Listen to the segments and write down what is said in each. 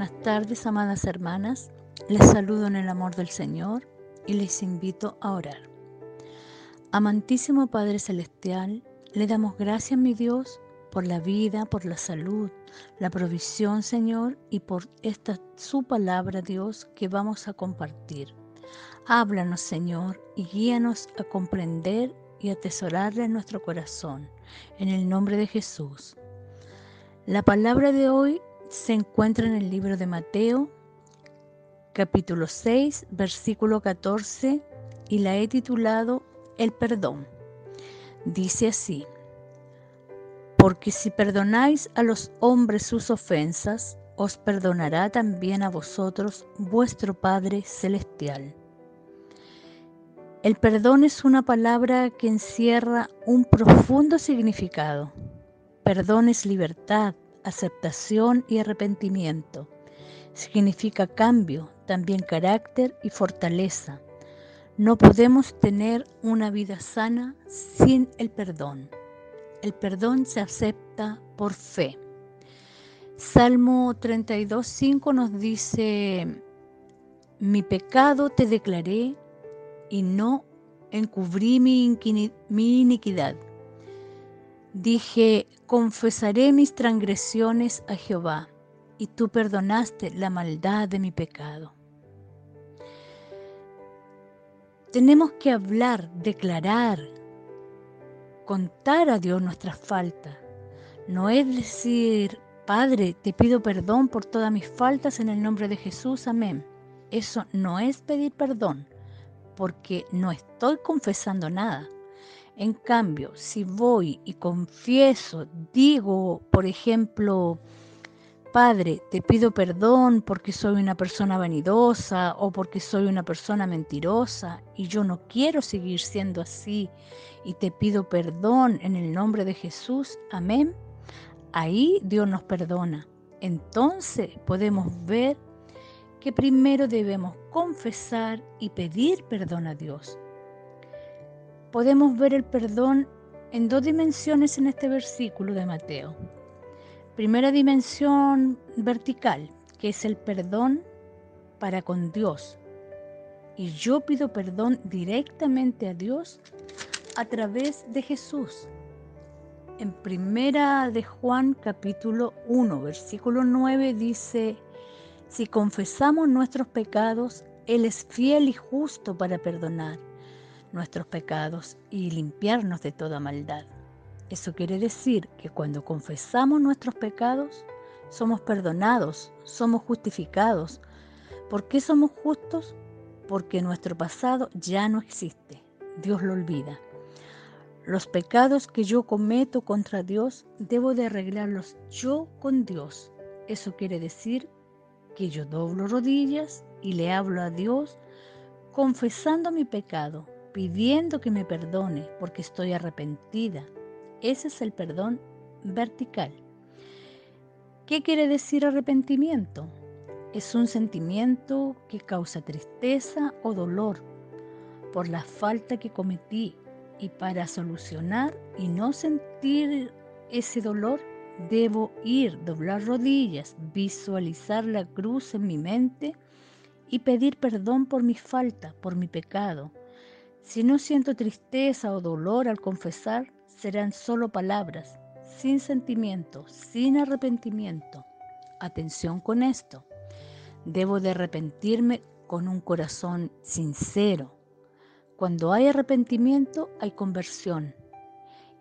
buenas tardes, amadas hermanas. Les saludo en el amor del Señor y les invito a orar. Amantísimo Padre Celestial, le damos gracias, mi Dios, por la vida, por la salud, la provisión, Señor, y por esta su palabra, Dios, que vamos a compartir. Háblanos, Señor, y guíanos a comprender y atesorarle en nuestro corazón. En el nombre de Jesús. La palabra de hoy se encuentra en el libro de Mateo, capítulo 6, versículo 14, y la he titulado El perdón. Dice así, porque si perdonáis a los hombres sus ofensas, os perdonará también a vosotros vuestro Padre Celestial. El perdón es una palabra que encierra un profundo significado. Perdón es libertad, aceptación y arrepentimiento. Significa cambio, también carácter y fortaleza. No podemos tener una vida sana sin el perdón. El perdón se acepta por fe. Salmo 32.5 nos dice, mi pecado te declaré y no encubrí mi, iniquidad. Dije, confesaré mis transgresiones a Jehová, y tú perdonaste la maldad de mi pecado. Tenemos que hablar, declarar, contar a Dios nuestras faltas. No es decir, Padre, te pido perdón por todas mis faltas en el nombre de Jesús, amén. Eso no es pedir perdón porque no estoy confesando nada. En cambio, si voy y confieso, digo, por ejemplo, Padre, te pido perdón porque soy una persona vanidosa o porque soy una persona mentirosa y yo no quiero seguir siendo así y te pido perdón en el nombre de Jesús. Amén. Ahí Dios nos perdona. Entonces podemos ver que primero debemos confesar y pedir perdón a Dios. Podemos ver el perdón en dos dimensiones en este versículo de Mateo. Primera dimensión vertical, que es el perdón para con Dios. Y yo pido perdón directamente a Dios a través de Jesús. En primera de Juan capítulo 1, versículo 9 dice, si confesamos nuestros pecados, Él es fiel y justo para perdonar nuestros pecados y limpiarnos de toda maldad. Eso quiere decir que cuando confesamos nuestros pecados, somos perdonados, somos justificados. ¿Por qué somos justos? Porque nuestro pasado ya no existe. Dios lo olvida. Los pecados que yo cometo contra Dios, debo de arreglarlos yo con Dios. Eso quiere decir que yo doblo rodillas y le hablo a Dios confesando mi pecado, pidiendo que me perdone porque estoy arrepentida. Ese es el perdón vertical. ¿Qué quiere decir arrepentimiento? Es un sentimiento que causa tristeza o dolor por la falta que cometí y para solucionar y no sentir ese dolor Debo ir, doblar rodillas, visualizar la cruz en mi mente y pedir perdón por mi falta, por mi pecado. Si no siento tristeza o dolor al confesar, serán solo palabras, sin sentimiento, sin arrepentimiento. Atención con esto. Debo de arrepentirme con un corazón sincero. Cuando hay arrepentimiento hay conversión.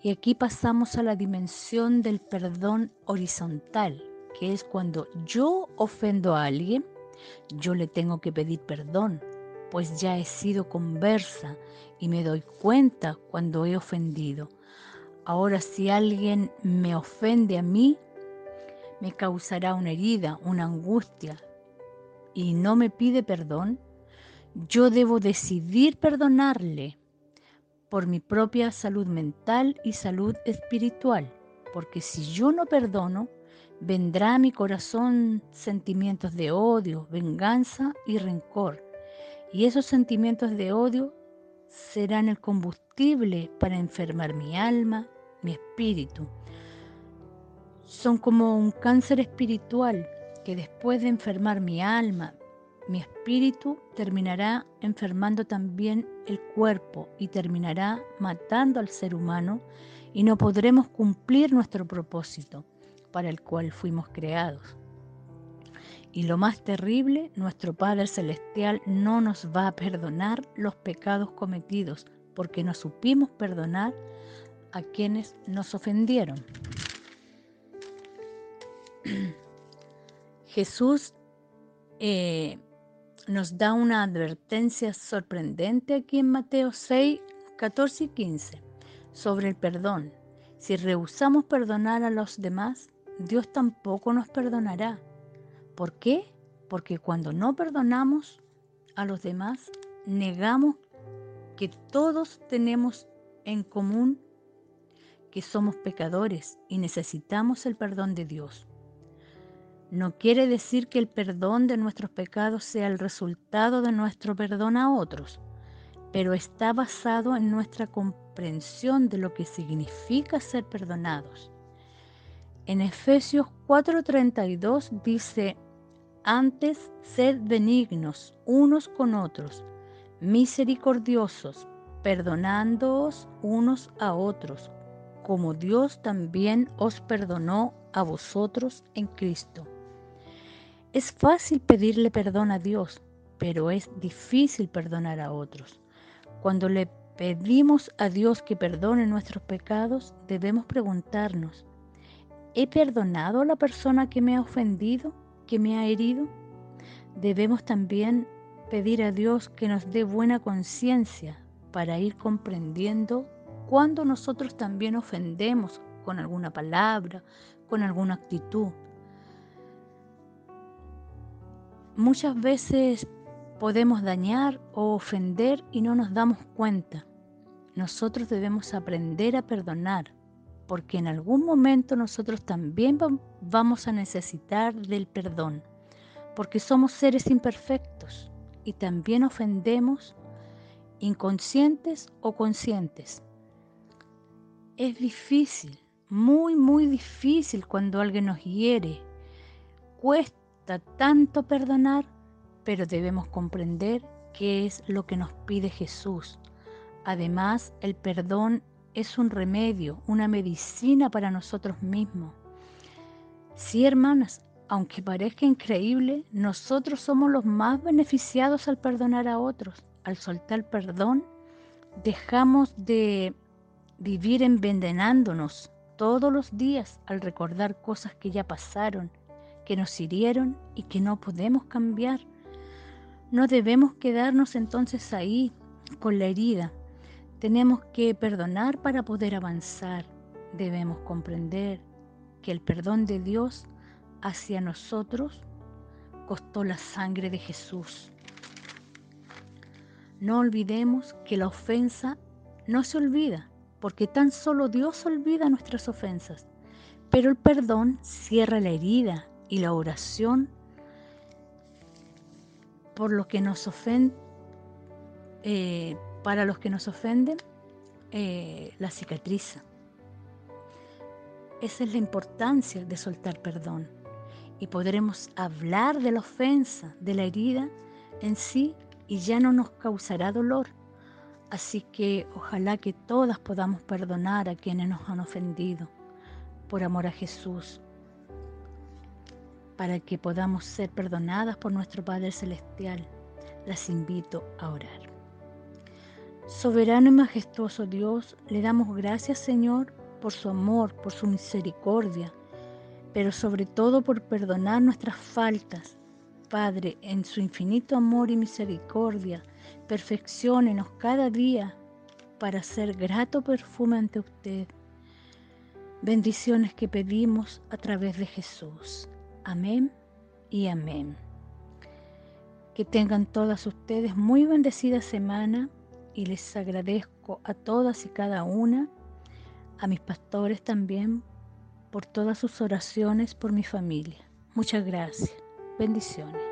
Y aquí pasamos a la dimensión del perdón horizontal, que es cuando yo ofendo a alguien, yo le tengo que pedir perdón, pues ya he sido conversa y me doy cuenta cuando he ofendido. Ahora si alguien me ofende a mí, me causará una herida, una angustia, y no me pide perdón, yo debo decidir perdonarle por mi propia salud mental y salud espiritual, porque si yo no perdono, vendrá a mi corazón sentimientos de odio, venganza y rencor. Y esos sentimientos de odio serán el combustible para enfermar mi alma, mi espíritu. Son como un cáncer espiritual que después de enfermar mi alma, mi espíritu terminará enfermando también el cuerpo y terminará matando al ser humano y no podremos cumplir nuestro propósito para el cual fuimos creados. Y lo más terrible, nuestro Padre Celestial no nos va a perdonar los pecados cometidos porque no supimos perdonar a quienes nos ofendieron. Jesús eh, nos da una advertencia sorprendente aquí en Mateo 6, 14 y 15 sobre el perdón. Si rehusamos perdonar a los demás, Dios tampoco nos perdonará. ¿Por qué? Porque cuando no perdonamos a los demás, negamos que todos tenemos en común que somos pecadores y necesitamos el perdón de Dios. No quiere decir que el perdón de nuestros pecados sea el resultado de nuestro perdón a otros, pero está basado en nuestra comprensión de lo que significa ser perdonados. En Efesios 4:32 dice, antes sed benignos unos con otros, misericordiosos, perdonándoos unos a otros, como Dios también os perdonó a vosotros en Cristo. Es fácil pedirle perdón a Dios, pero es difícil perdonar a otros. Cuando le pedimos a Dios que perdone nuestros pecados, debemos preguntarnos, ¿he perdonado a la persona que me ha ofendido, que me ha herido? Debemos también pedir a Dios que nos dé buena conciencia para ir comprendiendo cuando nosotros también ofendemos con alguna palabra, con alguna actitud. Muchas veces podemos dañar o ofender y no nos damos cuenta. Nosotros debemos aprender a perdonar, porque en algún momento nosotros también vamos a necesitar del perdón, porque somos seres imperfectos y también ofendemos inconscientes o conscientes. Es difícil, muy, muy difícil cuando alguien nos hiere. Cuesta tanto perdonar, pero debemos comprender qué es lo que nos pide Jesús. Además, el perdón es un remedio, una medicina para nosotros mismos. Sí, hermanas, aunque parezca increíble, nosotros somos los más beneficiados al perdonar a otros. Al soltar perdón, dejamos de vivir envenenándonos todos los días al recordar cosas que ya pasaron que nos hirieron y que no podemos cambiar. No debemos quedarnos entonces ahí con la herida. Tenemos que perdonar para poder avanzar. Debemos comprender que el perdón de Dios hacia nosotros costó la sangre de Jesús. No olvidemos que la ofensa no se olvida, porque tan solo Dios olvida nuestras ofensas, pero el perdón cierra la herida y la oración por los que nos ofenden, eh, para los que nos ofenden, eh, la cicatriza. Esa es la importancia de soltar perdón. Y podremos hablar de la ofensa, de la herida en sí, y ya no nos causará dolor. Así que ojalá que todas podamos perdonar a quienes nos han ofendido, por amor a Jesús, para que podamos ser perdonadas por nuestro Padre Celestial. Las invito a orar. Soberano y majestuoso Dios, le damos gracias Señor por su amor, por su misericordia, pero sobre todo por perdonar nuestras faltas. Padre, en su infinito amor y misericordia, perfeccionenos cada día para ser grato perfume ante usted. Bendiciones que pedimos a través de Jesús. Amén y amén. Que tengan todas ustedes muy bendecida semana y les agradezco a todas y cada una, a mis pastores también, por todas sus oraciones por mi familia. Muchas gracias. Bendiciones.